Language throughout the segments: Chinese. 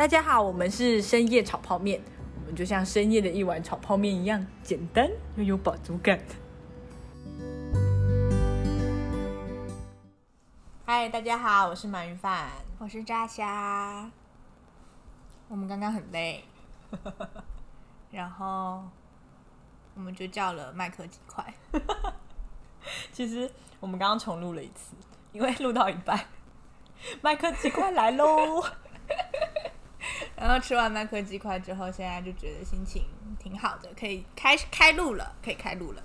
大家好，我们是深夜炒泡面，我们就像深夜的一碗炒泡面一样简单又有饱足感。嗨，大家好，我是鳗鱼饭。我是炸虾，我们刚刚很累，然后我们就叫了麦克鸡块。其实我们刚刚重录了一次，因为录到一半，麦克鸡块来喽。然后吃完麦克鸡块之后，现在就觉得心情挺好的，可以开开录了，可以开录了。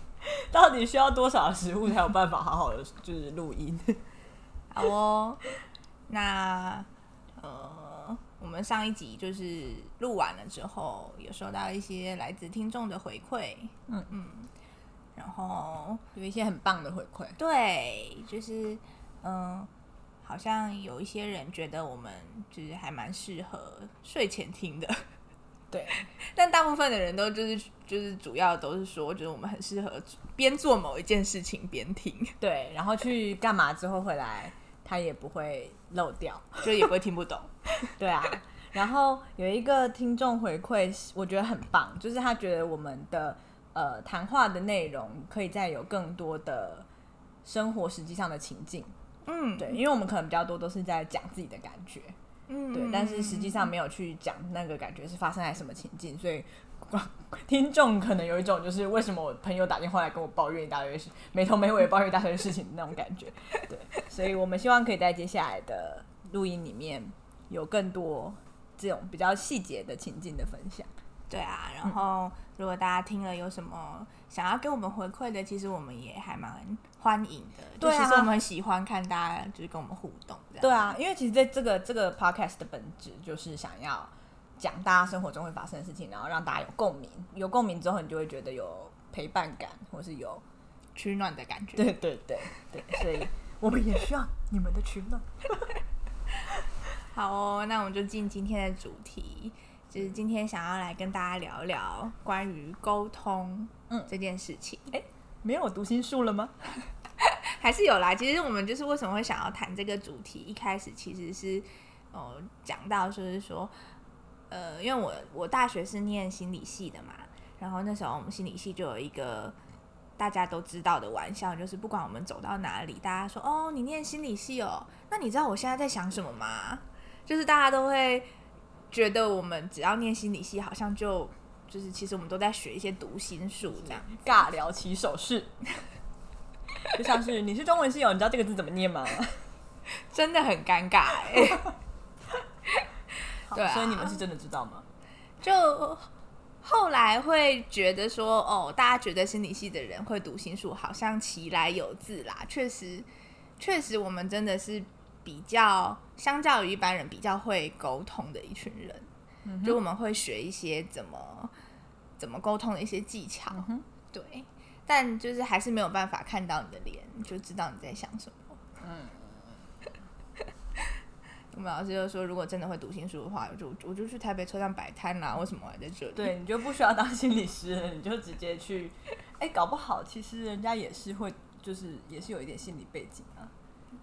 到底需要多少食物才有办法好好的就是录音？好哦，那呃，我们上一集就是录完了之后，有收到一些来自听众的回馈，嗯嗯，然后有一些很棒的回馈，对，就是嗯。好像有一些人觉得我们就是还蛮适合睡前听的，对。但大部分的人都就是就是主要都是说，觉得我们很适合边做某一件事情边听，对。然后去干嘛之后回来，他也不会漏掉，就也不会听不懂，对啊。然后有一个听众回馈，我觉得很棒，就是他觉得我们的呃谈话的内容可以再有更多的生活实际上的情境。嗯，对，因为我们可能比较多都是在讲自己的感觉，嗯，对，但是实际上没有去讲那个感觉是发生在什么情境，所以 听众可能有一种就是为什么我朋友打电话来跟我抱怨一大堆事，没头没尾抱怨一大堆事情的那种感觉，对，所以我们希望可以在接下来的录音里面有更多这种比较细节的情境的分享。对啊，然后如果大家听了有什么想要给我们回馈的，其实我们也还蛮欢迎的。对啊，其实我们很喜欢看大家就是跟我们互动。对啊，因为其实在这个这个 podcast 的本质就是想要讲大家生活中会发生的事情，然后让大家有共鸣。有共鸣之后，你就会觉得有陪伴感，或是有取暖的感觉。对对对对，所以我们也需要你们的取暖。好哦，那我们就进今天的主题。就是今天想要来跟大家聊聊关于沟通嗯这件事情。哎，没有读心术了吗？还是有啦。其实我们就是为什么会想要谈这个主题，一开始其实是哦讲到就是说，呃，因为我我大学是念心理系的嘛，然后那时候我们心理系就有一个大家都知道的玩笑，就是不管我们走到哪里，大家说哦你念心理系哦，那你知道我现在在想什么吗？就是大家都会。觉得我们只要念心理系，好像就就是其实我们都在学一些读心术，这样尬聊起手势，就像是你是中文系友，你知道这个字怎么念吗？真的很尴尬哎。对，所以你们是真的知道吗？就后来会觉得说，哦，大家觉得心理系的人会读心术，好像其来有自啦。确实，确实，我们真的是。比较相较于一般人比较会沟通的一群人，就我们会学一些怎么怎么沟通的一些技巧，对，但就是还是没有办法看到你的脸，就知道你在想什么。嗯，我们老师就说，如果真的会读心术的话，我就我就去台北车站摆摊啦。为什么我还在这里？对你就不需要当心理师，你就直接去。哎，搞不好其实人家也是会，就是也是有一点心理背景啊。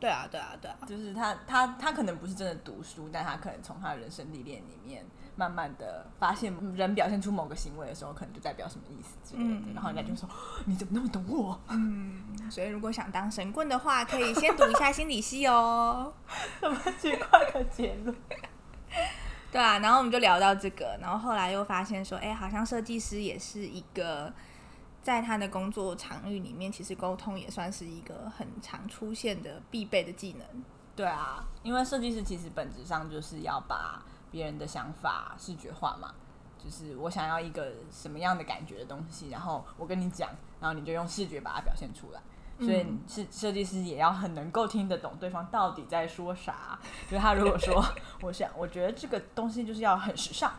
对啊，对啊，对啊，就是他，他，他可能不是真的读书，但他可能从他的人生历练里面，慢慢的发现，人表现出某个行为的时候，可能就代表什么意思之类的。然后人家就说：“你怎么那么懂我？”嗯，所以如果想当神棍的话，可以先读一下心理系哦。什么奇怪的结论？对啊，然后我们就聊到这个，然后后来又发现说：“哎，好像设计师也是一个。”在他的工作场域里面，其实沟通也算是一个很常出现的必备的技能。对啊，因为设计师其实本质上就是要把别人的想法视觉化嘛，就是我想要一个什么样的感觉的东西，然后我跟你讲，然后你就用视觉把它表现出来。所以是设计师也要很能够听得懂对方到底在说啥。就是他如果说，我想我觉得这个东西就是要很时尚。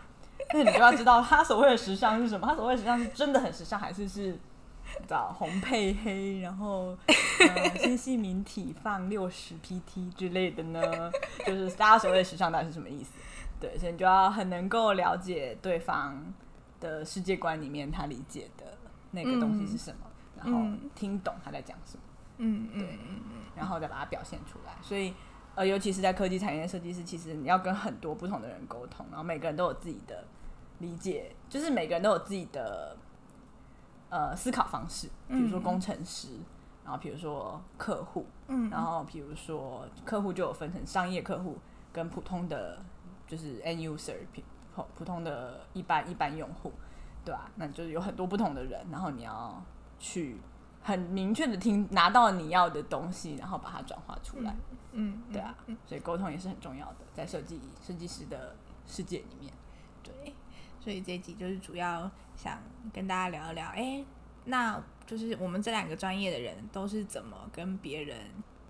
那你就要知道他所谓的时尚是什么？他所谓的时尚是真的很时尚，还是是找红配黑，然后 纤细明体放六十 PT 之类的呢？就是大家所谓的时尚到底是什么意思？对，所以你就要很能够了解对方的世界观里面他理解的那个东西是什么，然后听懂他在讲什么。嗯，对，然后再把它表现出来。所以。呃，尤其是在科技产业的设计师，其实你要跟很多不同的人沟通，然后每个人都有自己的理解，就是每个人都有自己的呃思考方式，比如说嗯。工程师，然后比如说客户，嗯。然后比如说客户就有分成商业客户跟普通的，就是 end user 普普普通的一般一般用户，对吧、那就是有很多不同的人，然后你要去很明确的听拿到你要的东西，然后把它转化出来，嗯，对啊，所以沟通也是很重要的，在设计设计师的世界里面。对，所以这一集就是主要想跟大家聊一聊，哎、那就是我们这两个专业的人都是怎么跟别人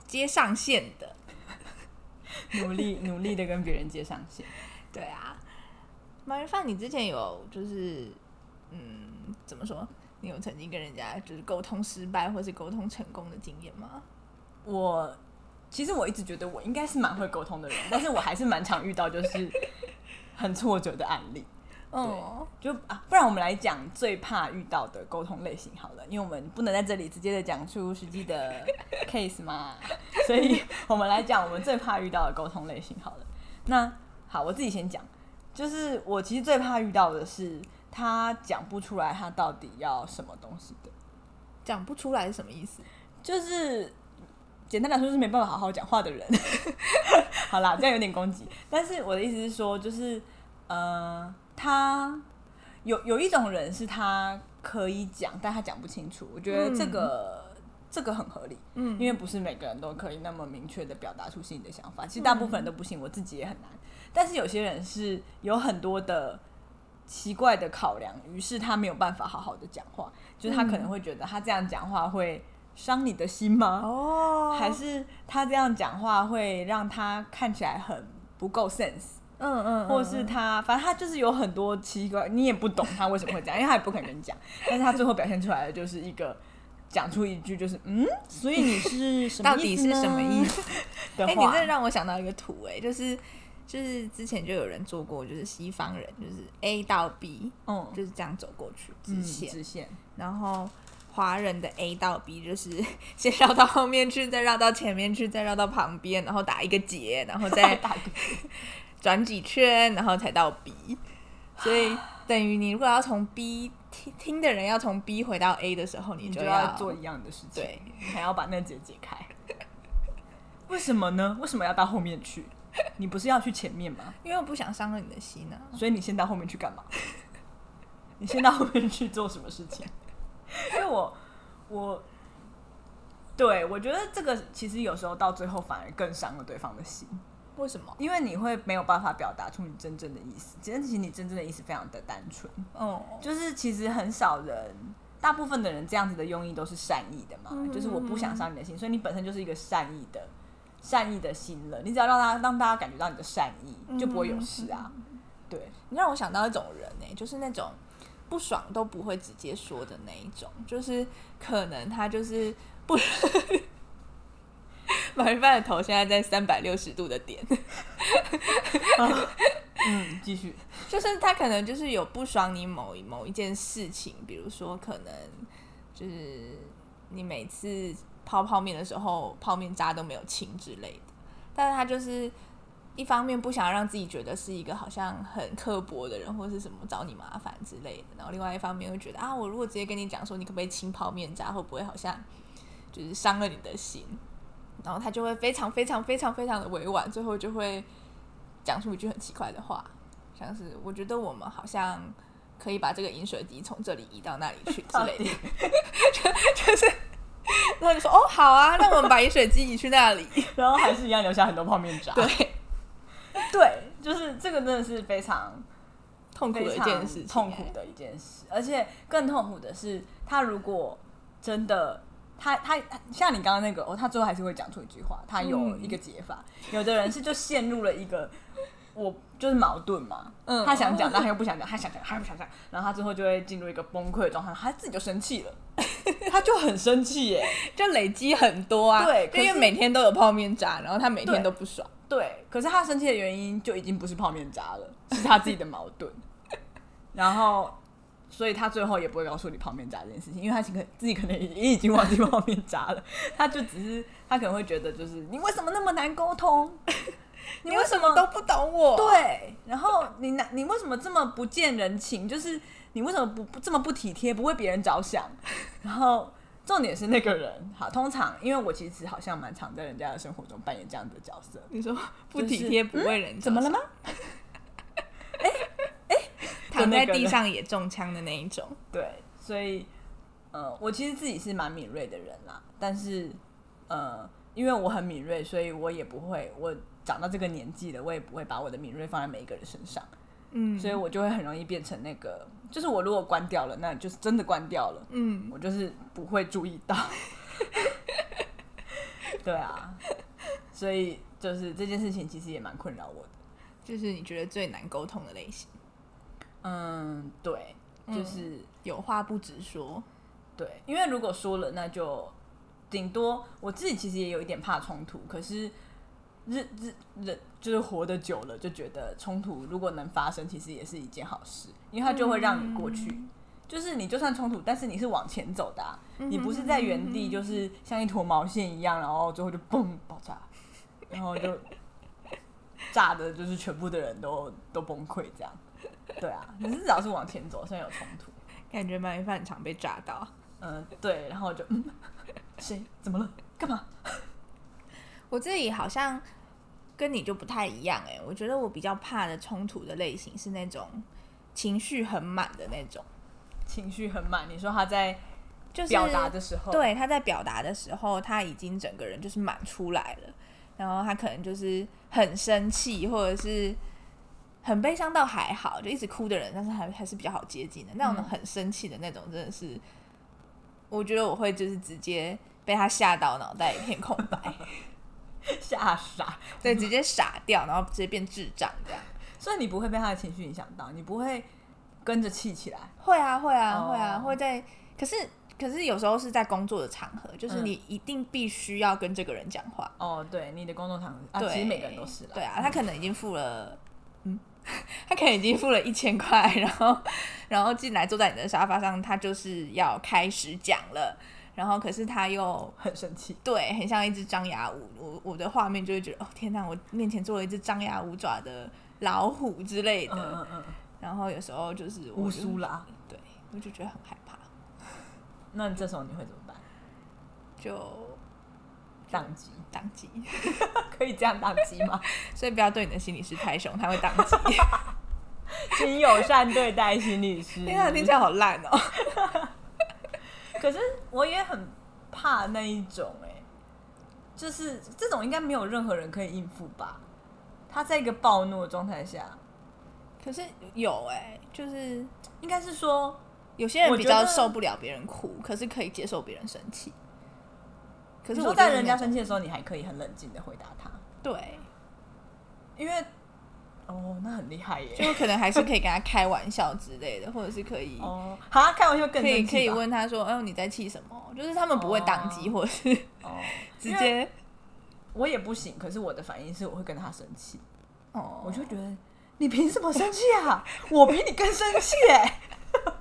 接上线的？努力 努力的跟别人接上线。对啊，马云范，你之前有就是嗯，怎么说？你有曾经跟人家就是沟通失败或是沟通成功的经验吗？我其实我一直觉得我应该是蛮会沟通的人，但是我还是蛮常遇到就是 很挫折的案例。嗯，就啊，不然我们来讲最怕遇到的沟通类型好了，因为我们不能在这里直接的讲出实际的 case 嘛，所以我们来讲我们最怕遇到的沟通类型好了。那好，我自己先讲，就是我其实最怕遇到的是他讲不出来他到底要什么东西的，讲不出来是什么意思？就是简单来说就是没办法好好讲话的人。好啦，这样有点攻击，但是我的意思是说，就是呃，他有有一种人是他可以讲，但他讲不清楚。我觉得这个、这个很合理，嗯因为不是每个人都可以那么明确的表达出心里的想法。其实大部分人都不行，我自己也很难。但是有些人是有很多的奇怪的考量，于是他没有办法好好的讲话，就是他可能会觉得他这样讲话会伤你的心吗？哦。还是他这样讲话会让他看起来很不够 sense，嗯嗯，或是他反正他就是有很多奇怪，你也不懂他为什么会这样，因为他也不肯跟你讲，但是他最后表现出来的就是一个讲出一句就是嗯，所以你是什么意 思到底是什么意思？思？哎？你这让我想到一个图、哎，就是就是之前就有人做过，就是西方人就是 A 到 B 嗯，就是这样走过去直嗯线，直线，然后华人的 A 到 B 就是 先绕到后面去，再绕到前面去，再绕到旁边，然后打一个结，然后再 打 转几圈，然后才到 B。所以 等于你如果要从 B 听听的人要从 B 回到 A 的时候，你你就要要做一样的事情，对，你还要把那结解开。为什么呢？为什么要到后面去？你不是要去前面吗？因为我不想伤了你的心啊。所以你先到后面去干嘛？你先到后面去做什么事情？因为我我对我觉得这个其实有时候到最后反而更伤了对方的心，为什么？因为你会没有办法表达出你真正的意思。其实其实你真正的意思非常的单纯，哦，就是其实很少人。大部分的人这样子的用意都是善意的嘛，嗯就是我不想伤你的心，所以你本身就是一个善意的善意的心了。你只要让他让大家感觉到你的善意，就不会有事啊。对，你让我想到一种人呢、就是那种不爽都不会直接说的那一种，就是可能他就是不。马云帆的头现在在三百六十度的点，嗯，继续。就是他可能就是有不爽你某一某一件事情，比如说可能就是你每次泡泡面的时候泡面渣都没有清之类的，但是他就是一方面不想让自己觉得是一个好像很刻薄的人，或是什么找你麻烦之类的，然后另外一方面会觉得啊，我如果直接跟你讲说你可不可以清泡面渣，会不会好像就是伤了你的心？然后他就会非常非常非常非常的委婉，最后就会讲出一句很奇怪的话，像是我觉得我们好像可以把这个饮水机从这里移到那里去之类的，就就是，然后你说哦好啊，那我们把饮水机移去那里，然后还是一样留下很多泡面渣。对，对，就是这个真的是非常痛苦的一件事情，痛苦的一件事，而且更痛苦的是，他如果真的。他他像你刚刚那个哦，他最后还是会讲出一句话，他有嗯一个解法。有的人是就陷入了一个我就是矛盾嘛，嗯他想讲，但他又不想讲，他想讲，他又不想讲，然后他最后就会进入一个崩溃的状态，他自己就生气了，他就很生气耶。就累积很多啊，对因为每天都有泡面渣，然后他每天都不爽，对，可是他生气的原因就已经不是泡面渣了，是他自己的矛盾。然后，所以他最后也不会告诉你泡面渣这件事情，因为他可自己可能也已经忘记泡面渣了，他就只是他可能会觉得就是你为什么那么难沟通？你为什么都不懂我？对，然后你难你为什么这么不见人情？就是你为什么不不这么不体贴，不为别人着想？然后重点是那个人，好，通常因为我其实好像蛮常在人家的生活中扮演这样的角色。你说不体贴、不为人、怎么了吗？哎哎，躺在地上也中枪的那一种。对，所以呃，我其实自己是蛮敏锐的人啦，但是呃，因为我很敏锐，所以我也不会我。长到这个年纪了，我也不会把我的敏锐放在每一个人身上，嗯，所以我就会很容易变成那个，就是我如果关掉了，那就是真的关掉了，嗯，我就是不会注意到，对啊，所以就是这件事情其实也蛮困扰我的，就是你觉得最难沟通的类型，嗯，对，就是有话不直说，对，因为如果说了，那就顶多我自己其实也有一点怕冲突，可是。日日人就是活得久了，就觉得冲突如果能发生，其实也是一件好事，因为它就会让你过去。就是你就算冲突，但是你是往前走的，你不是在原地，就是像一坨毛线一样，然后最后就嘣爆炸，然后就 炸的，就是全部的人都都崩溃这样。对啊，你是只要是往前走，虽然有冲突，感觉蛮饭常被炸到。嗯，对，然后就嗯，谁怎么了？干嘛？我自己好像跟你就不太一样哎，我觉得我比较怕的冲突的类型是那种情绪很满的那种，情绪很满。你说他在就是表达的时候，对，他在表达的时候，他已经整个人就是满出来了，然后他可能就是很生气，或者是很悲伤，到还好，就一直哭的人，但是还还是比较好接近的。那种很生气的那种，真的是，我觉得我会就是直接被他吓到，脑袋一片空白。吓傻，对，直接傻掉，然后直接变智障这样。所以你不会被他的情绪影响到，你不会跟着气起来。会啊，会啊，会啊，会在。可是，可是有时候是在工作的场合，就是你一定必须要跟这个人讲话。哦，对，你的工作场合，对，其实每个人都是。对啊，他可能已经付了，嗯，他可能已经付了一千块，然后，然后进来坐在你的沙发上，他就是要开始讲了。然后，可是他又 很生气，对，很像一只张牙舞，我我的画面就会觉得，哦天哪，我面前坐了一只张牙舞爪的老虎之类的。嗯嗯嗯。然后有时候就是乌苏拉，对，我就觉得很害怕。那这时候你会怎么办？就宕机，宕机，可以这样宕机吗？所以不要对你的心理师太凶，他会宕机。请友善对待心理师。天啊，听起来好烂哦。可是我也很怕那一种哎，就是这种应该没有任何人可以应付吧？他在一个暴怒的状态下，可是有哎，就是应该是说有些人比较受不了别人哭，可是可以接受别人生气。可是我在人家生气的时候，你还可以很冷静的回答他。对，因为。哦，那很厉害耶！就可能还是可以跟他开玩笑之类的，或者是可以哦，好，开玩笑更可以可以问他说：“哎，你在气什么？”就是他们不会当机，或者是哦，直接我也不行。可是我的反应是我会跟他生气哦，我就觉得你凭什么生气啊？我比你更生气哎！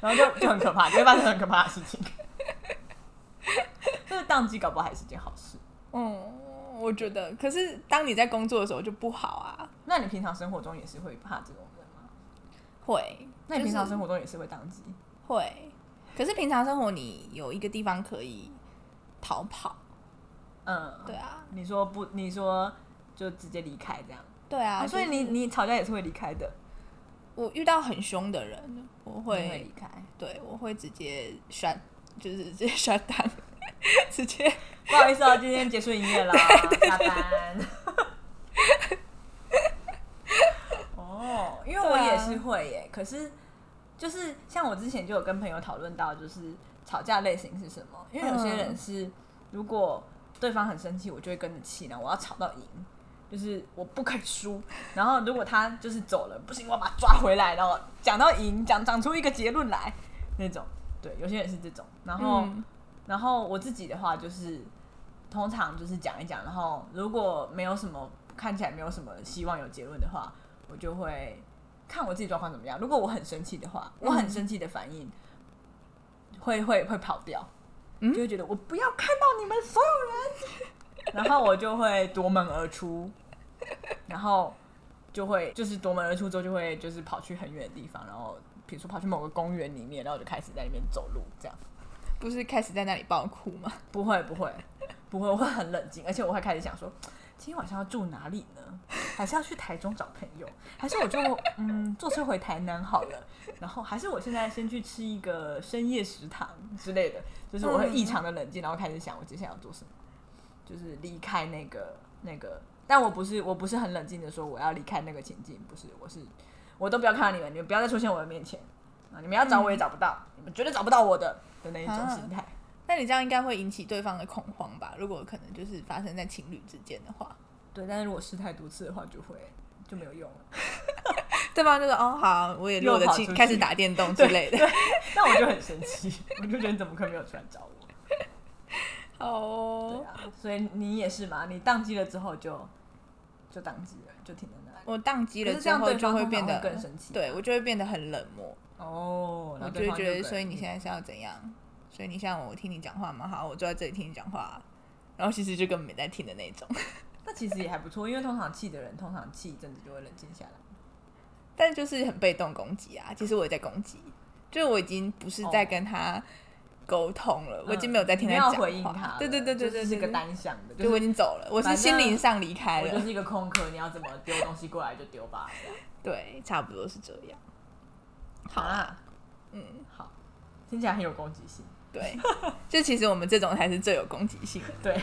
然后就就很可怕，就会发生很可怕的事情。就是当机搞不好还是件好事。嗯。我觉得，可是当你在工作的时候就不好啊。那你平常生活中也是会怕这种人吗？会。那你平常生活中也是会当机？会。可是平常生活你有一个地方可以逃跑。嗯，对啊。你说不？你说就直接离开这样？对啊。所以你你吵架也是会离开的。我遇到很凶的人，我会离开。对，我会直接摔，就是直接摔单。直接不好意思啊，今天结束营业了，下班。哦，因为我也是会耶，可是就是像我之前就有跟朋友讨论到，就是吵架类型是什么？因为有些人是，如果对方很生气，我就会跟着气，然后我要吵到赢，就是我不可以输。然后如果他就是走了，不行，我要把他抓回来，然后讲到赢，讲讲出一个结论来那种。对，有些人是这种，然后。然后我自己的话就是，通常就是讲一讲，然后如果没有什么看起来没有什么希望有结论的话，我就会看我自己状况怎么样。如果我很生气的话，我很生气的反应会会会跑掉，嗯就会觉得我不要看到你们所有人，然后我就会夺门而出，然后就会就是夺门而出之后就会就是跑去很远的地方，然后比如说跑去某个公园里面，然后就开始在那边走路这样。不是开始在那里爆哭吗？不会不会不会，我会很冷静，而且我会开始想说，今天晚上要住哪里呢？还是要去台中找朋友？还是我就嗯坐车回台南好了？然后还是我现在先去吃一个深夜食堂之类的，就是我会异常的冷静，然后开始想我接下来要做什么，就是离开那个那个，但我不是我不是很冷静的说我要离开那个情境，不是，我是我都不要看到你们，你们不要再出现我的面前啊！你们要找我也找不到，你们绝对找不到我的的那一种心态。那你这样应该会引起对方的恐慌吧？如果可能就是发生在情侣之间的话，对，但是如果试太多次的话，就会就没有用了。对方就说哦好，我也落得清，又跑出去开始打电动之类的。对，那我就很生气，我就觉得你怎么可能没有出来找我？对哦，啊，所以你也是嘛？你宕机了之后就就宕机了，就停在那里。我宕机了之后就对方通常变得会更生气对我就会变得很冷漠，哦，我就觉得，所以你现在是要怎样？所以你像我听你讲话嘛，好，我坐在这里听你讲话，然后其实就根本没在听的那种。那其实也还不错，因为通常气的人，通常气一阵子就会冷静下来。但就是很被动攻击啊。其实我也在攻击，就是我已经不是在跟他沟通了，我已经没有在听他讲话。嗯你回应他了，对对对对对，就是个单向的，就我已经走了，我是心灵上离开了。我就是一个空壳，你要怎么丢东西过来就丢吧。对，差不多是这样。好啦，嗯，好，听起来很有攻击性。对，就其实我们这种才是最有攻击性的。对，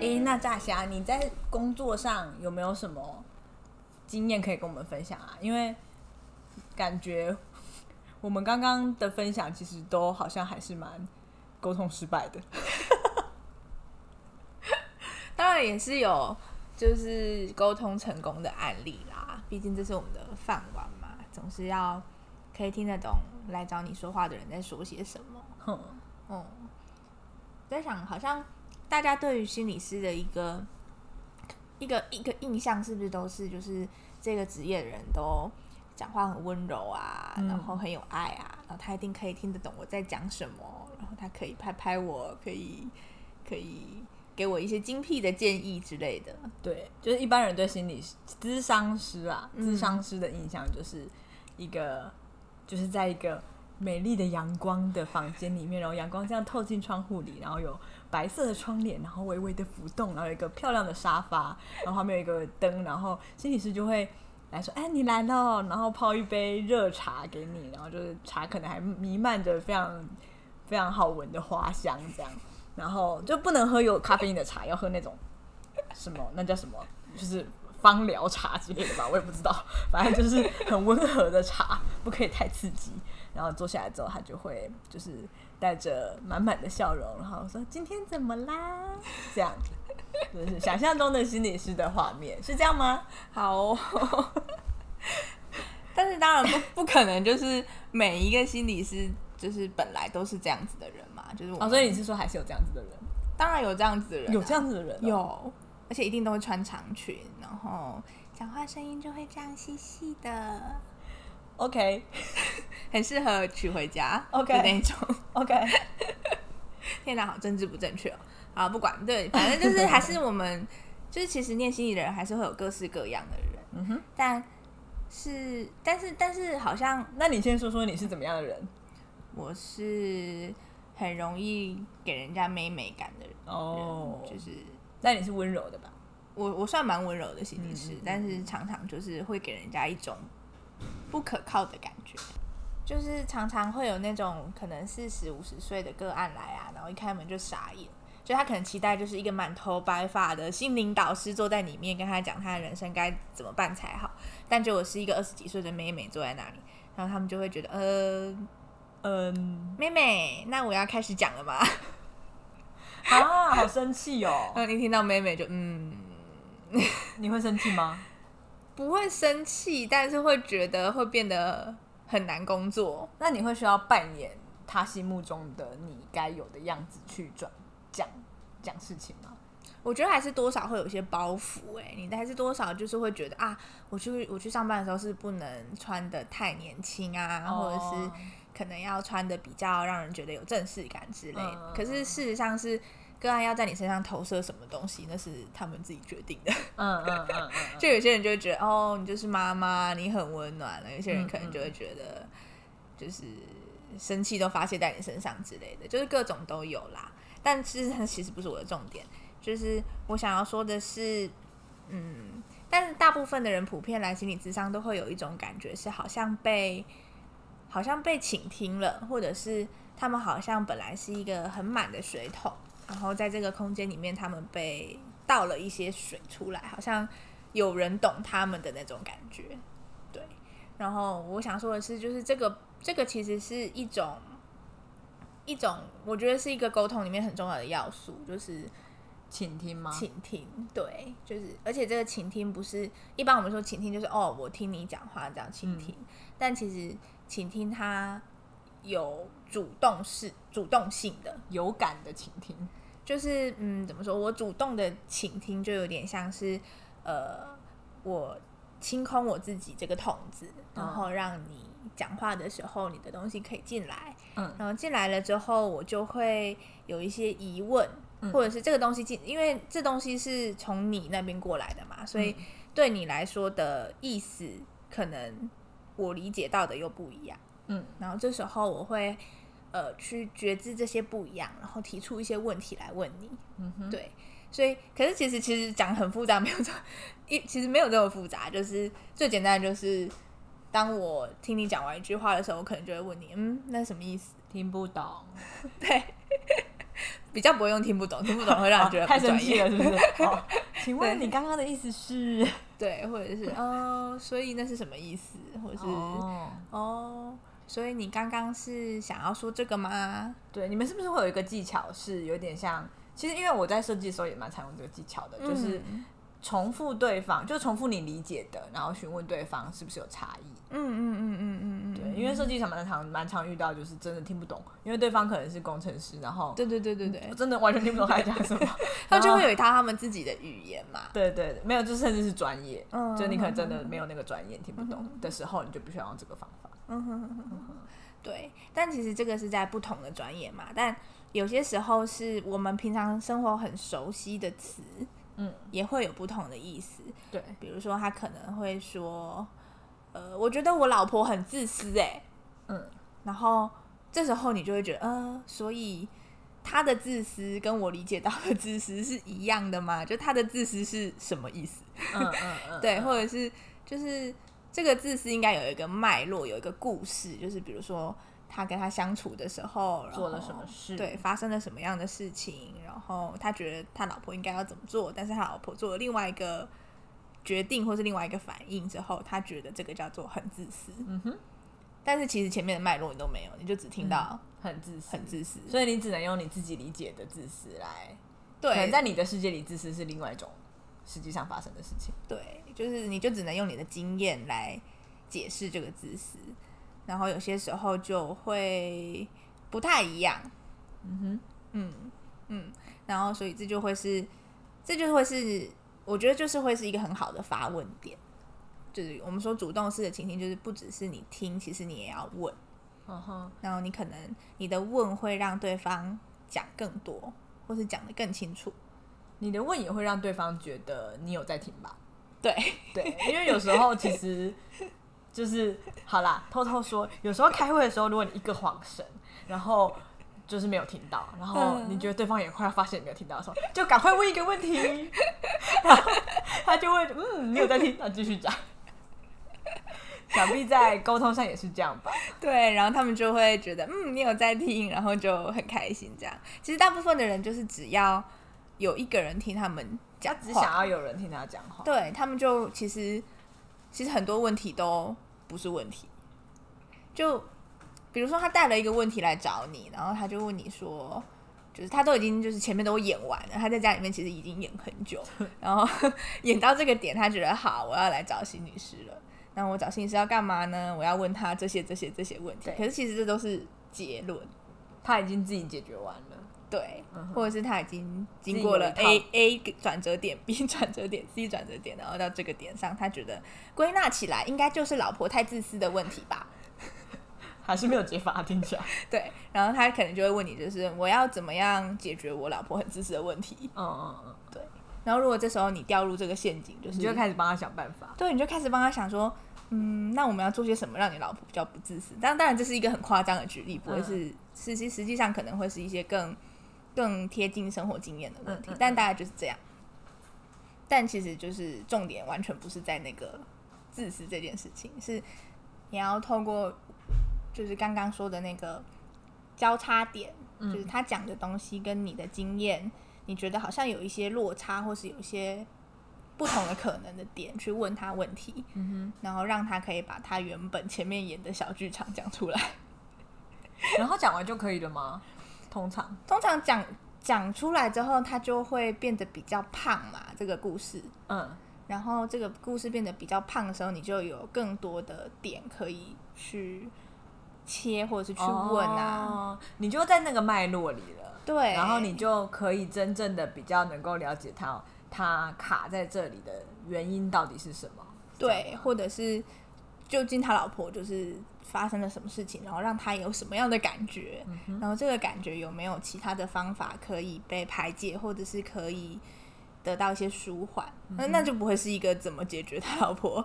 诶，那炸虾，你在工作上有没有什么经验可以跟我们分享啊？因为感觉我们刚刚的分享其实都好像还是蛮沟通失败的。也是有就是沟通成功的案例啦，毕竟这是我们的饭碗嘛，总是要可以听得懂来找你说话的人在说些什么。哼，嗯，在想好像大家对于心理师的一个一个一个印象，是不是都是就是这个职业的人都讲话很温柔啊，嗯。然后很有爱啊，然后他一定可以听得懂我在讲什么，然后他可以拍拍我，可以可以给我一些精辟的建议之类的。对，就是一般人对心理咨商师啊，嗯咨商师的印象就是一个，就是在一个美丽的阳光的房间里面，然后阳光这样透进窗户里，然后有白色的窗帘，然后微微的浮动，然后有一个漂亮的沙发，然后旁边有一个灯，然后心理师就会来说：“哎，你来了。”然后泡一杯热茶给你，然后就是茶可能还弥漫着非常非常好闻的花香，这样，然后就不能喝有咖啡因的茶，要喝那种什么那叫什么，就是芳疗茶之类的吧，我也不知道，反正就是很温和的茶，不可以太刺激。然后坐下来之后，他就会就是带着满满的笑容，然后说：“今天怎么啦？”这样，就是想象中的心理师的画面，是这样吗？好、但是当然不不可能，就是每一个心理师就是本来都是这样子的人嘛，就是我哦，所以你是说还是有这样子的人？当然有这样子的人啊、有这样子的人、哦？有，而且一定都会穿长裙，然后讲话声音就会这样细细的，？OK 很适合娶回家 OK 的那种。OK，天哪，好政治不正确哦！啊，不管对，反正就是还是我们，就是其实念心理的人还是会有各式各样的人，嗯哼，但是但是但是好像那你先说说你是怎么样的人？我是很容易给人家美美感的人，哦，就是那你是温柔的吧？我我算蛮温柔的心理师，但是常常就是会给人家一种不可靠的感觉，就是常常会有那种可能四十五十岁的个案来啊，然后一开门就傻眼，就他可能期待就是一个满头白发的心灵导师坐在里面跟他讲他的人生该怎么办才好，但结果是一个二十几岁的妹妹坐在那里，然后他们就会觉得呃。嗯，妹妹，那我要开始讲了吗？啊，好生气哦！然后你听到妹妹就嗯，你会生气吗？不会生气，但是会觉得会变得很难工作。那你会需要扮演他心目中的你该有的样子去转讲讲事情吗？我觉得还是多少会有一些包袱哎、你还是多少就是会觉得啊，我去我去上班的时候是不能穿的太年轻啊，或者是哦可能要穿的比较让人觉得有正式感之类的。嗯可是事实上是个案要在你身上投射什么东西，那是他们自己决定的。嗯嗯嗯嗯 就有些人就会觉得哦，你就是妈妈，你很温暖了；有些人可能就会觉得就是生气都发泄在你身上之类的，就是各种都有啦。但是它其实不是我的重点，就是我想要说的是，嗯，但是大部分的人普遍来心理咨商都会有一种感觉，是好像被好像被倾听了，或者是他们好像本来是一个很满的水桶，然后在这个空间里面，他们被倒了一些水出来，好像有人懂他们的那种感觉。对，然后我想说的是，就是这个这个其实是一种一种，我觉得是一个沟通里面很重要的要素，就是倾听吗？倾听。对，就是而且这个倾听不是一般我们说倾听就是哦，我听你讲话这样倾听，但其实倾听它有主动式、主动性的。有感的倾听。就是嗯，怎么说？我主动的倾听，就有点像是呃，我清空我自己这个桶子，然后让你讲话的时候，你的东西可以进来。嗯，然后进来了之后，我就会有一些疑问，嗯或者是这个东西进，因为这东西是从你那边过来的嘛，所以对你来说的意思，可能我理解到的又不一样。嗯，然后这时候我会呃去觉知这些不一样，然后提出一些问题来问你。嗯哼，对，所以可是其实其实讲很复杂，没有这一其实没有这么复杂，就是最简单的就是，当我听你讲完一句话的时候，我可能就会问你，嗯，那什么意思？听不懂，对，比较不会用听不懂，听不懂会让人觉得哦太不专业。生气了，是不是？好，请问你刚刚的意思是？对，或者是哦、所以那是什么意思？或者是哦，哦，所以你刚刚是想要说这个吗？对，你们是不是会有一个技巧是有点像？其实因为我在设计的时候也蛮常用这个技巧的，就是嗯重复对方，就重复你理解的，然后询问对方是不是有差异。嗯嗯嗯嗯嗯嗯，对，因为设计上蛮常蛮常遇到，就是真的听不懂，因为对方可能是工程师，然后对对对对对我，真的完全听不懂他在讲什么，他们就会有一套他们自己的语言嘛。对对对，没有，就甚至是专业，嗯就你可能真的没有那个专业听不懂的时候，你就必须要用这个方法。嗯哼对，但其实这个是在不同的专业嘛，但有些时候是我们平常生活很熟悉的词，嗯，也会有不同的意思。对，比如说，他可能会说，呃，我觉得我老婆很自私，哎，嗯，然后这时候你就会觉得，呃，所以他的自私跟我理解到的自私是一样的吗？就他的自私是什么意思？嗯嗯嗯，对，或者是就是这个自私应该有一个脉络，有一个故事，就是比如说他跟他相处的时候，做了什么事对，发生了什么样的事情，然后他觉得他老婆应该要怎么做，但是他老婆做了另外一个决定或是另外一个反应之后，他觉得这个叫做很自私。嗯哼，但是其实前面的脉络你都没有，你就只听到很自私，很自私。所以你只能用你自己理解的自私来，对可能对，在你的世界里，自私是另外一种实际上发生的事情。对，就是你就只能用你的经验来解释这个自私，然后有些时候就会不太一样。嗯哼，嗯嗯，然后所以这就会是，这就会是，我觉得就是会是一个很好的发问点。就是我们说主动式的倾听，就是不只是你听，其实你也要问，嗯哼，然后你可能你的问会让对方讲更多，或是讲的更清楚。你的问也会让对方觉得你有在听吧？对，对，因为有时候其实就是好啦，偷偷说，有时候开会的时候，如果你一个晃神，然后就是没有听到，然后嗯你觉得对方也快要发现你没有听到的时候，就赶快问一个问题，然后他就会嗯，你有在听，那继续讲。想必在沟通上也是这样吧？对，然后他们就会觉得，嗯，你有在听，然后就很开心。这样，其实大部分的人就是只要有一个人听他们讲只想要有人听他讲话。对他们就其实其实很多问题都不是问题。就比如说他带了一个问题来找你，然后他就问你说，就是他都已经就是前面都演完了，他在家里面其实已经演很久，然后演到这个点，他觉得好，我要来找新女士了。那我找心理师要干嘛呢？我要问他这些这些这些问题。可是其实这都是结论，他已经自己解决完了。对，嗯或者是他已经经过了有一套 A A 转折点、B 转折点、C 转折点，然后到这个点上，他觉得归纳起来应该就是老婆太自私的问题吧。还是没有解法，听起来。对，然后他可能就会问你，就是我要怎么样解决我老婆很自私的问题？嗯嗯嗯，对，然后如果这时候你掉入这个陷阱，就是你就开始帮他想办法。对，你就开始帮他想说，嗯，那我们要做些什么让你老婆比较不自私？当当然这是一个很夸张的举例，不会是实际实际上可能会是一些更更贴近生活经验的问题，嗯嗯嗯但大概就是这样。但其实就是重点完全不是在那个自私这件事情，是你要透过就是刚刚说的那个交叉点，就是他讲的东西跟你的经验，你觉得好像有一些落差，或是有一些不同的可能的点，去问他问题，嗯然后让他可以把他原本前面演的小剧场讲出来。然后讲完就可以了吗？通常，通常讲讲出来之后，他就会变得比较胖嘛，这个故事。嗯，然后这个故事变得比较胖的时候，你就有更多的点可以去切，或者是去问啊。哦，你就在那个脉络里了。对，然后你就可以真正的比较能够了解他他卡在这里的原因到底是什么。对，或者是究竟他老婆就是发生了什么事情，然后让他有什么样的感觉，嗯然后这个感觉有没有其他的方法可以被排解，或者是可以得到一些舒缓，嗯那、那就不会是一个怎么解决他老婆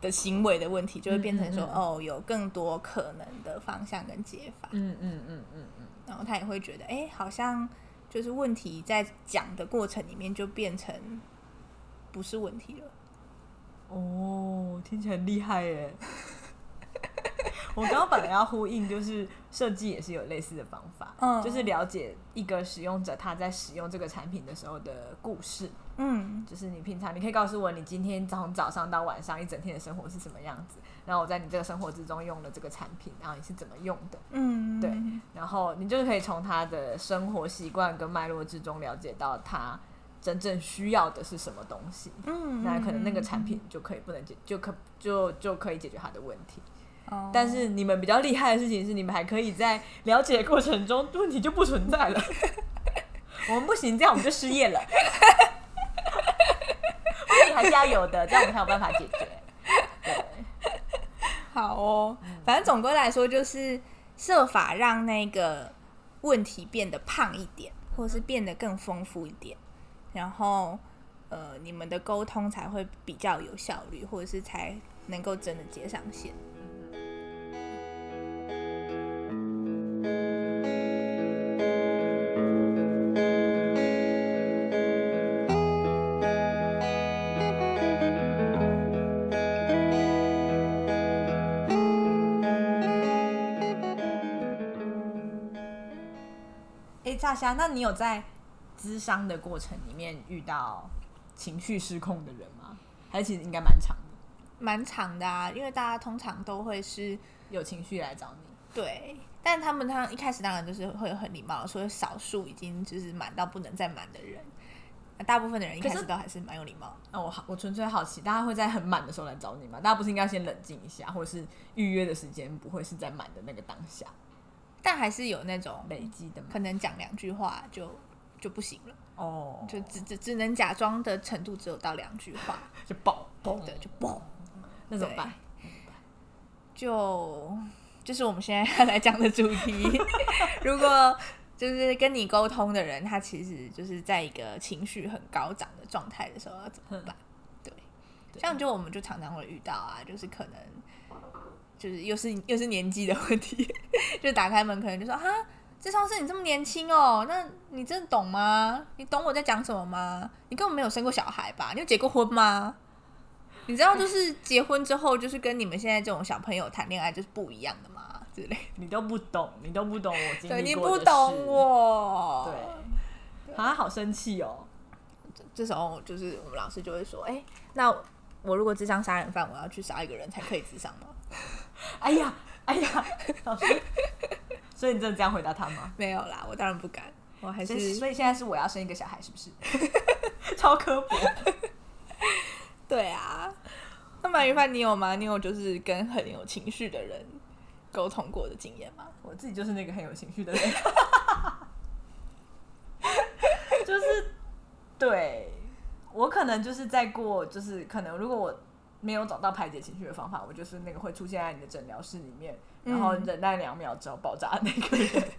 的行为的问题，就会变成说、哦，有更多可能的方向跟解法，嗯嗯嗯嗯嗯，然后他也会觉得，哎，好像就是问题在讲的过程里面就变成不是问题了。哦，听起来很厉害耶。我刚刚本来要呼应，就是设计也是有类似的方法，嗯就是了解一个使用者他在使用这个产品的时候的故事，嗯就是你平常你可以告诉我你今天从早上到晚上一整天的生活是什么样子，然后我在你这个生活之中用了这个产品，然后你是怎么用的，嗯，对然后你就是可以从他的生活习惯跟脉络之中了解到他真正需要的是什么东西，嗯，那可能那个产品就可以不能解，就可就就可以解决他的问题。哦但是你们比较厉害的事情是，你们还可以在了解的过程中问题就不存在了。我们不行，这样我们就失业了。问题还是要有的，这样我们才有办法解决。对，好哦，反正总归来说，就是设法让那个问题变得胖一点，或是变得更丰富一点，然后呃，你们的沟通才会比较有效率，或者是才能够真的接上线。哎，炸虾，那你有在咨商的过程里面遇到情绪失控的人吗？还是其实应该蛮长的，蛮长的啊，因为大家通常都会是有情绪来找你。对，但他们他一开始当然就是会很礼貌地说，少数已经就是满到不能再满的人，大部分的人一开始都还是蛮有礼貌。那我好，我纯粹好奇，大家会在很满的时候来找你吗？大家不是应该先冷静一下，或者是预约的时间不会是在满的那个当下但还是有那种累积的？可能讲两句话就就不行了，哦，就只只只能假装的程度只有到两句话，就爆爆对，就嘣，那怎么办？就就是我们现在要来讲的主题。如果就是跟你沟通的人，他其实就是在一个情绪很高涨的状态的时候，要怎么办？对，像就我们就常常会遇到啊，就是可能就是又是又是年纪的问题，就打开门可能就说啊，智商是你这么年轻哦，那你真的懂吗？你懂我在讲什么吗？你根本没有生过小孩吧？你有结过婚吗？你知道，就是结婚之后，就是跟你们现在这种小朋友谈恋爱就是不一样的嘛之类。你都不懂，你都不懂我经对，你历过的不懂。我。对，好像，好生气哦。这时候就是我们老师就会说：“哎、那我如果智商杀人犯，我要去杀一个人才可以智商吗 哎呀，哎呀，老师，所以你真的这样回答他吗？？”没有啦，我当然不敢，我还，是所以现在是我要生一个小孩，是不是？超科普。对啊。那鳗鱼饭你有吗？你有就是跟很有情绪的人沟通过的经验吗？我自己就是那个很有情绪的人，就是对我可能就是在过，就是可能如果我没有找到排解情绪的方法，我就是那个会出现在你的诊疗室里面，然后嗯忍耐两秒之后爆炸的那个人。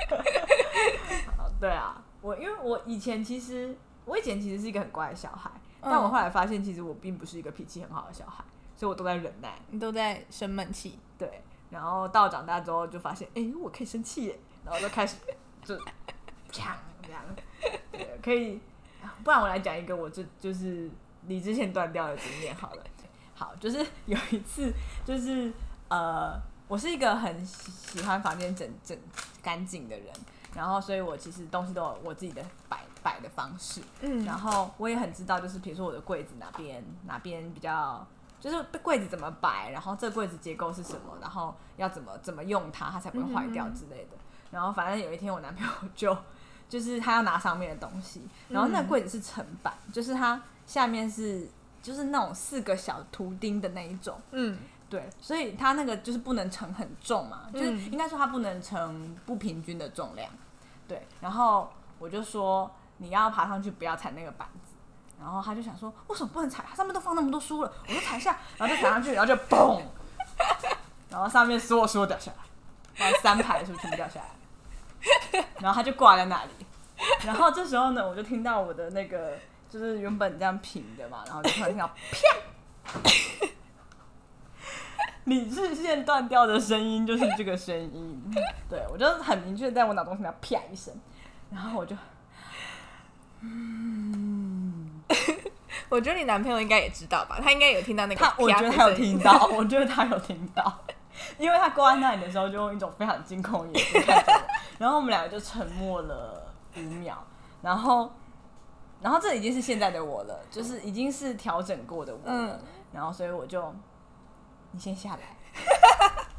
好对啊，我因为我以前其实我以前其实是一个很乖的小孩，但我嗯后来发现其实我并不是一个脾气很好的小孩，所以我都在忍耐。你都在生闷气，对，然后到长大之后就发现，哎、我可以生气耶，然后就开始就啪 这样，对，可以。不然我来讲一个我就就是理智线断掉的经验好了。好，就是有一次，就是呃，我是一个很喜喜欢房间整整干净的人，然后所以我其实东西都有我自己的摆摆的方式，嗯然后我也很知道，就是比如说我的柜子哪边哪边比较，就是柜子怎么摆，然后这柜子结构是什么，然后要怎么怎么用它，它才不会坏掉之类的。然后反正有一天我男朋友 就就是他要拿上面的东西，然后那柜子是层板，就是它下面是就是那种四个小图钉的那一种。嗯对，所以它那个就是不能盛很重嘛，就是嗯应该说它不能盛不平均的重量。对，然后我就说你要爬上去不要踩那个板子，然后他就想说为什么不能踩？它上面都放那么多书了，我就踩下，然后就踩上去，然后就嘣，然后上面所有书都掉下来，然后三排书全部掉下来，然后他就挂在那里。然后这时候呢，我就听到我的那个就是原本这样平的嘛，然后就突然听到啪。理智线断掉的声音就是这个声音，对我就很明确在我脑中听到啪一声，然后我就我觉得你男朋友应该也知道吧？他应该有听到那个他，我觉得他有听到，我觉得他有听到，因为他挂在那里的时候就用一种非常惊恐的眼神看着我，然后我们两个就沉默了五秒，然后，然后这已经是现在的我了，就是已经是调整过的我了，嗯然后所以我就，你先下来。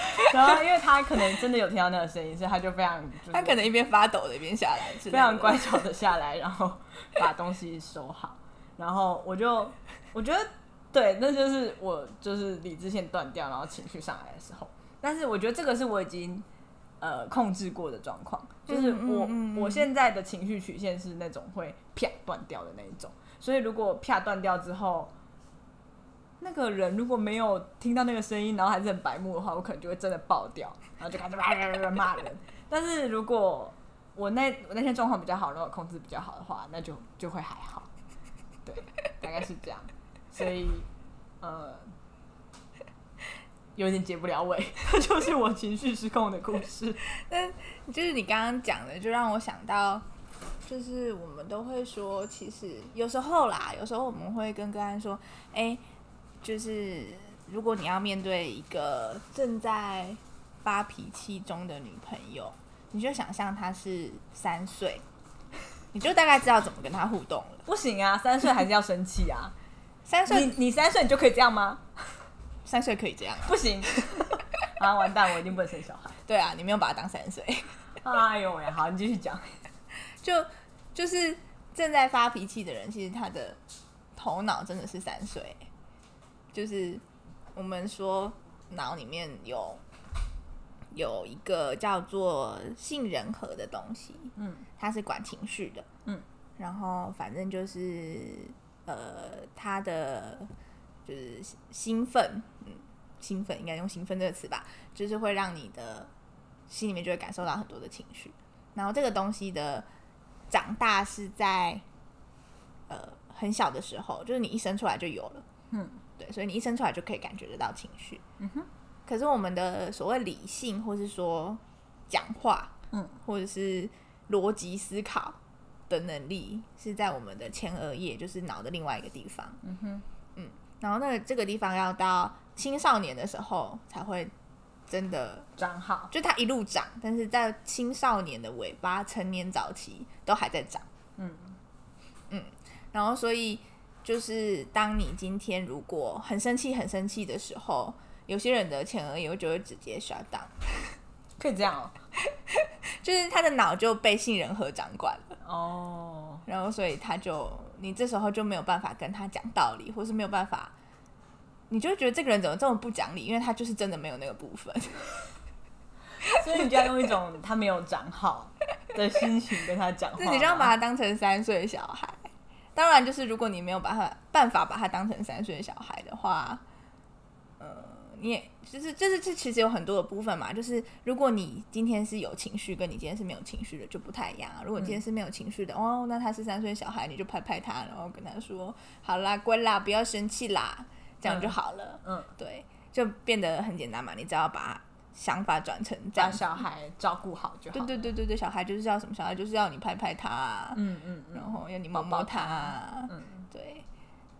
然后，因为他可能真的有听到那个声音，所以他就非常，就是他可能一边发抖的一边下来非常乖巧的下来，然后把东西收好，然后我就 我觉得对，那就是我就是理智线断掉，然后情绪上来的时候。但是我觉得这个是我已经呃控制过的状况，就是我、嗯嗯我现在的情绪曲线是那种会啪断掉的那一种，所以如果啪断掉之后。那个人如果没有听到那个声音，然后还是很白目的话，我可能就会真的爆掉，然后就开始骂人。但是如果我那我那天状况比较好，然后控制比较好的话，那就就会还好。对，大概是这样。所以呃，有点结不了尾，就是我情绪失控的故事。但就是你刚刚讲的，就让我想到，就是我们都会说，其实有时候啦，有时候我们会跟个案说，哎、就是如果你要面对一个正在发脾气中的女朋友，你就想象她是三岁，你就大概知道怎么跟她互动了。不行啊，三岁还是要生气啊！三岁，你你三岁你就可以这样吗？三岁可以这样啊？不行 啊！完蛋，我一定不能生小孩。对啊，你没有把她当三岁。哎呦喂，好，你继续讲。就就是正在发脾气的人，其实他的头脑真的是三岁，就是我们说脑里面有有一个叫做杏仁核的东西，嗯。它是管情绪的，嗯，然后反正就是呃，它的就是兴奋，嗯，兴奋应该用兴奋这个词吧，就是会让你的心里面就会感受到很多的情绪。然后这个东西的长大是在呃很小的时候，就是你一生出来就有了，嗯，对，所以你一生出来就可以感觉得到情绪。嗯哼，可是我们的所谓理性，或是说讲话，嗯，或者是逻辑思考的能力，是在我们的前额叶，就是脑的另外一个地方。嗯哼，嗯然后那个这个地方要到青少年的时候才会真的，长好。就它一路长，但是在青少年的尾巴、成年早期都还在长。嗯嗯然后所以就是当你今天如果很生气、很生气的时候，有些人的前额叶就会直接 shut down，可以这样哦。就是他的脑就被杏仁核掌管了，哦，然后所以他就你这时候就没有办法跟他讲道理，或是没有办法，你就觉得这个人怎么这么不讲理，因为他就是真的没有那个部分。所以你就要用一种他没有长好的心情跟他讲话 你就要把他当成三岁小孩。当然，就是如果你没有把他办法把他当成三岁的小孩的话，呃，你也就是就是这其实有很多的部分嘛。就是如果你今天是有情绪，跟你今天是没有情绪的就不太一样啊。如果你今天是没有情绪的，哦，那他是三岁小孩，你就拍拍他，然后跟他说：“好啦，乖啦，不要生气啦，这样就好了。嗯，对，就变得很简单嘛。你只要把想法转成这样把，小孩照顾好就好。对对对对对，小孩就是要什么？小孩就是要你拍拍他啊，嗯嗯嗯然后要你摸摸他啊，嗯，对。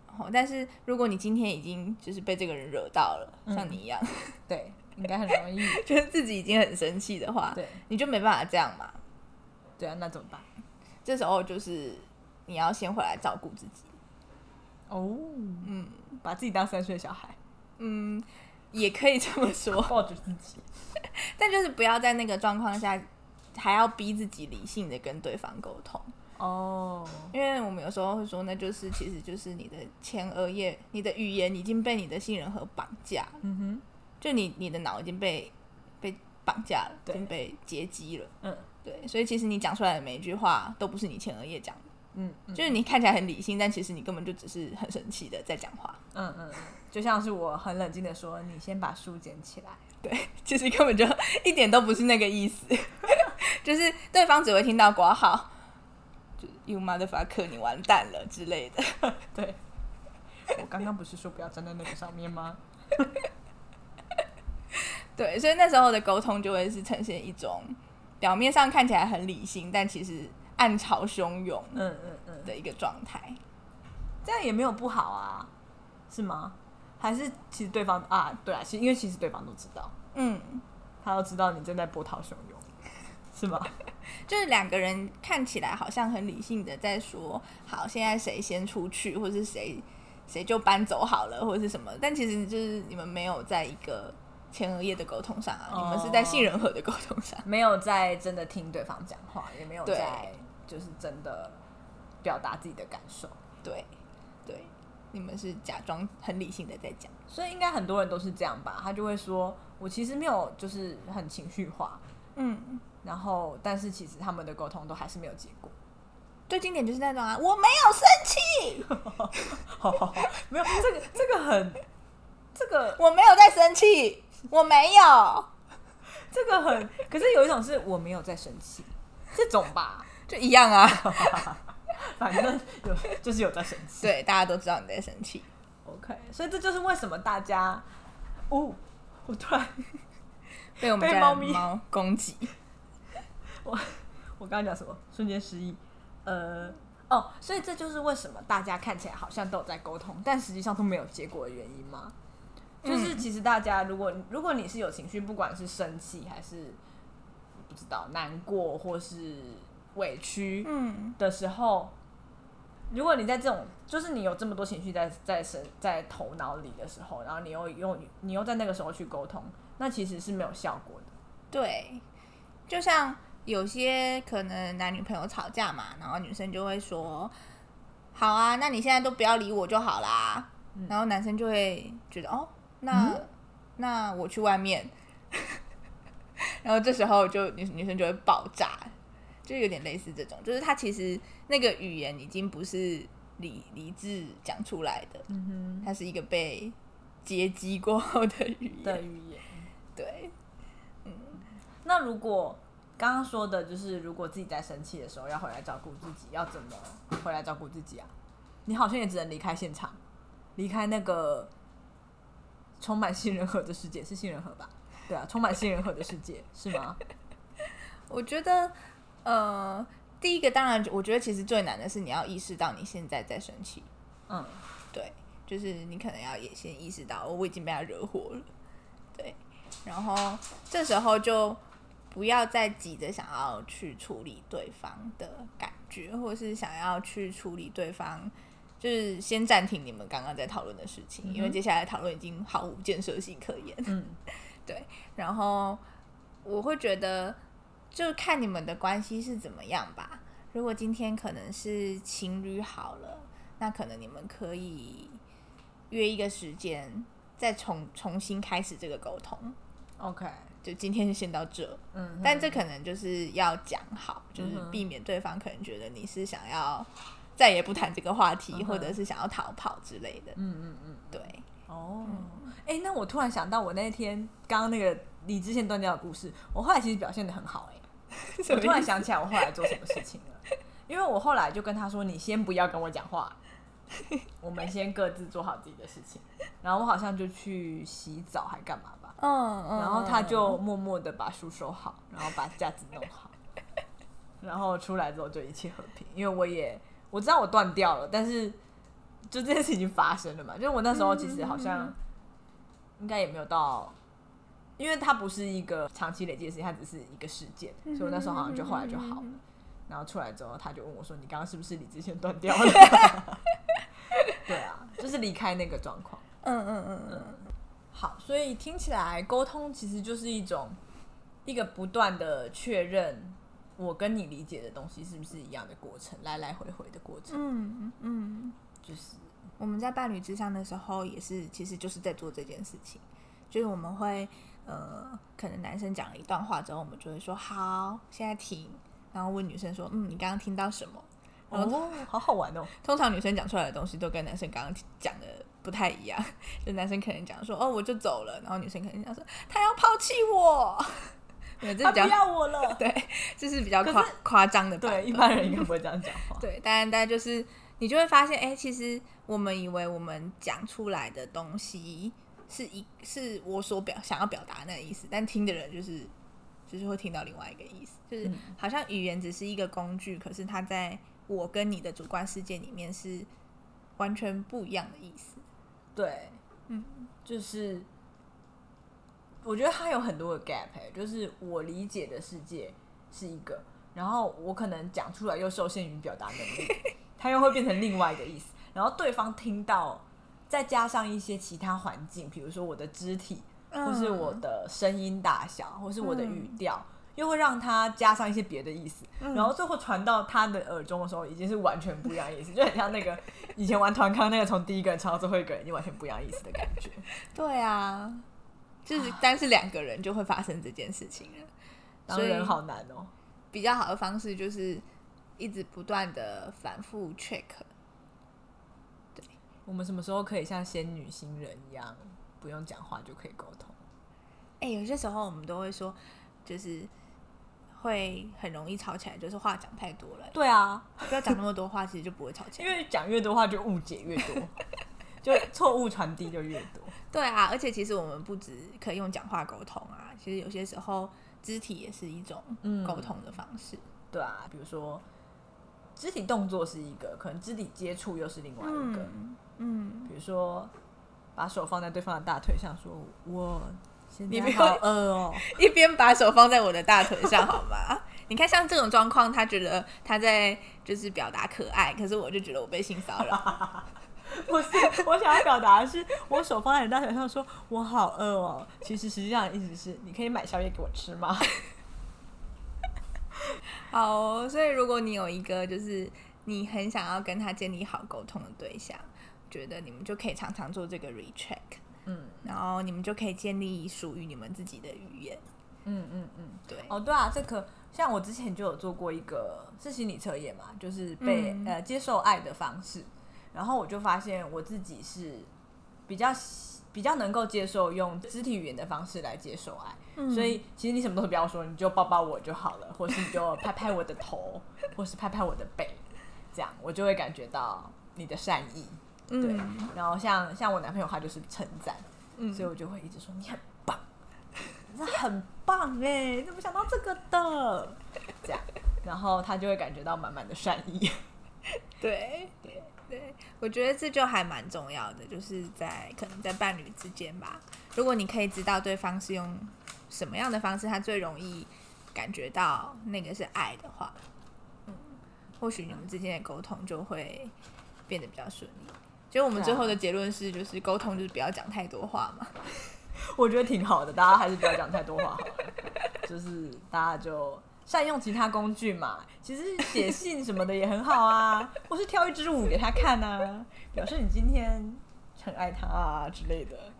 然后，但是如果你今天已经就是被这个人惹到了，嗯像你一样，对，应该很容易。就是自己已经很生气的话，对你就没办法这样嘛。对啊，那怎么办？这时候就是你要先回来照顾自己，哦，嗯，把自己当三岁小孩，嗯，也可以这么说，抱着自己。但就是不要在那个状况下还要逼自己理性的跟对方沟通。哦，因为我们有时候会说，那就是其实就是你的前额叶，你的语言已经被你的杏仁核绑架了，嗯哼，就你你的脑已经被被绑架了，已对。经被截击了。嗯。对，所以其实你讲出来的每一句话都不是你前额叶讲的，嗯嗯就是你看起来很理性，但其实你根本就只是很生气的在讲话。嗯嗯，嗯就像是我很冷静的说，你先把书捡起来。对，其实根本就一点都不是那个意思，就是对方只会听到挂号，就 you motherfucker，你完蛋了之类的。对，我刚刚不是说不要站在那个上面吗？对，所以那时候的沟通就会是呈现一种表面上看起来很理性，但其实暗潮汹涌嗯嗯嗯，的一个状态。这样也没有不好啊，是吗？还是其实对方啊，对啊，其实因为其实对方都知道，嗯，他都知道你正在波涛汹涌，是吗？就是两个人看起来好像很理性的在说，好，现在谁先出去，或是谁谁就搬走好了，或者是什么，但其实就是你们没有在一个前额叶的沟通上啊，哦你们是在杏仁核的沟通上。没有在真的听对方讲话，也没有在就是真的表达自己的感受，对，对，你们是假装很理性的在讲。所以应该很多人都是这样吧？他就会说，我其实没有就是很情绪化，嗯，然后但是其实他们的沟通都还是没有结果。最经典就是那种啊，我没有生气，好好好，没有这个这个很这个 我没有在生气，我没有，这个很，可是有一种是我没有在生气，这种吧，就一样啊。反正有就是有在生气。对，大家都知道你在生气。OK，所以这就是为什么大家，哦，我突然 被我们家猫咪攻击。我刚刚讲什么？瞬间失忆。呃，哦，所以这就是为什么大家看起来好像都有在沟通，但实际上都没有结果的原因吗？就是其实大家如果如果你是有情绪，不管是生气还是不知道难过或是委屈嗯，的时候，如果你在这种就是你有这么多情绪在在身在头脑里的时候，然后你又用你又在那个时候去沟通，那其实是没有效果的。对，就像有些可能男女朋友吵架嘛，然后女生就会说：“好啊，那你现在都不要理我就好啦。然后男生就会觉得：“哦，那、那我去外面。”然后这时候就女女生就会爆炸，就有点类似这种，就是他其实那个语言已经不是理理智讲出来的，嗯它是一个被接机过后的语言，的。语言。对，嗯那如果刚刚说的就是，如果自己在生气的时候要回来照顾自己，要怎么回来照顾自己啊？你好像也只能离开现场，离开那个充满杏仁核的世界，是杏仁核吧？对啊，充满杏仁核的世界是吗？我觉得，呃，第一个当然，我觉得其实最难的是你要意识到你现在在生气，嗯，对，就是你可能要也先意识到，哦我已经被他惹火了，对，然后这时候就不要再急着想要去处理对方的感觉，或者是想要去处理对方。就是先暂停你们刚刚在讨论的事情，因为接下来讨论已经毫无建设性可言。嗯，对，然后我会觉得，就看你们的关系是怎么样吧。如果今天可能是情侣好了，那可能你们可以约一个时间，再重重新开始这个沟通。OK，就今天就先到这，嗯，但这可能就是要讲好，就是避免对方可能觉得你是想要再也不谈这个话题，嗯或者是想要逃跑之类的。嗯嗯嗯，对，哦，哎、那我突然想到，我那天刚刚那个理智线断掉的故事，我后来其实表现的很好、哎，我突然想起来我后来做什么事情了，因为我后来就跟他说：“你先不要跟我讲话，我们先各自做好自己的事情。”然后我好像就去洗澡还干嘛吧，嗯嗯然后他就默默的把书收好，然后把架子弄好，然后出来之后就一切和平。因为我也我知道我断掉了，但是就这件事已经发生了嘛，就是我那时候其实好像应该也没有到，因为它不是一个长期累积的事情，它只是一个事件，所以我那时候好像就后来就好了。然后出来之后，他就问我说：“你刚刚是不是理智线断掉了？” 对啊，就是离开那个状况。嗯嗯嗯嗯，好，所以听起来沟通其实就是一种一个不断的确认我跟你理解的东西是不是一样的过程，来来回回的过程，嗯嗯，就是我们在伴侣之上的时候，也是其实就是在做这件事情，就是我们会呃，可能男生讲了一段话之后，我们就会说好，现在停，然后问女生说，嗯，你刚刚听到什么？然后哦，好好玩哦，通常女生讲出来的东西都跟男生刚刚讲的不太一样，就男生可能讲说哦我就走了，然后女生可能讲说他要抛弃我，对，这他不比较要我了。对，这是比较 夸夸张的版对，一般人应该不会这样讲话。对，当然，大家就是你就会发现，哎、其实我们以为我们讲出来的东西是一是我所表想要表达那个意思，但听的人就是就是会听到另外一个意思，就是嗯。好像语言只是一个工具，可是它在我跟你的主观世界里面是完全不一样的意思。对，嗯，就是我觉得它有很多的 gap，、欸、就是我理解的世界是一个，然后我可能讲出来又受限于表达能力，它又会变成另外一个意思，然后对方听到，再加上一些其他环境，比如说我的肢体，或是我的声音大小，或是我的语调。又会让他加上一些别的意思，然后最后传到他的耳中的时候，已经是完全不一样的意思，就很像那个 以前玩团康那个从第一个人唱到最后一个人，已经完全不一样意思的感觉。对啊，就是单是两个人就会发生这件事情了。所以当人好难哦、比较好的方式就是一直不断的反复 check。我们什么时候可以像仙女星人一样，不用讲话就可以沟通？哎、有些时候我们都会说，就是会很容易吵起来，就是话讲太多了，对啊，不要讲那么多话，其实就不会吵起来。因为讲越多话就误解越多，就错误传递就越多。对啊，而且其实我们不止可以用讲话沟通啊，其实有些时候肢体也是一种嗯沟通的方式。对啊，比如说肢体动作是一个，可能肢体接触又是另外一个。嗯嗯，比如说把手放在对方的大腿上，说“我现你好饿哦 一边把手放在我的大腿上，好吗？你看，像这种状况，他觉得他在就是表达可爱，可是我就觉得我被性骚扰。”，不是，我想要表达的是，我手放在你大腿上，说“我好饿哦”。其实实际上的意思是，你可以买宵夜给我吃吗？好哦、所以如果你有一个就是你很想要跟他建立好沟通的对象，觉得你们就可以常常做这个 recheck，嗯然后你们就可以建立属于你们自己的语言。嗯嗯嗯。对，哦，对啊，这个像我之前就有做过一个是心理测验嘛，就是被、嗯呃接受爱的方式，然后我就发现我自己是比较比较能够接受用肢体语言的方式来接受爱，嗯。所以其实你什么都不要说，你就抱抱我就好了，或是你就拍拍我的头，或是拍拍我的背，这样我就会感觉到你的善意。对，嗯然后像像我男朋友他就是称赞，嗯。所以我就会一直说你很棒，你真的很棒哎，你怎么想到这个的？这样，然后他就会感觉到满满的善意。对。对。对，我觉得这就还蛮重要的，就是在可能在伴侣之间吧，如果你可以知道对方是用什么样的方式，他最容易感觉到那个是爱的话，嗯，或许你们之间的沟通就会变得比较顺利。就我们最后的结论是，就是沟通就是不要讲太多话嘛。我觉得挺好的，大家还是不要讲太多话好了，就是大家就善用其他工具嘛。其实写信什么的也很好啊，或是跳一支舞给他看啊，表示你今天很爱他啊之类的。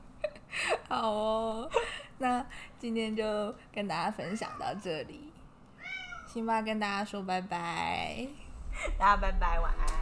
好哦，那今天就跟大家分享到这里。辛巴跟大家说拜拜，大家拜拜，晚安。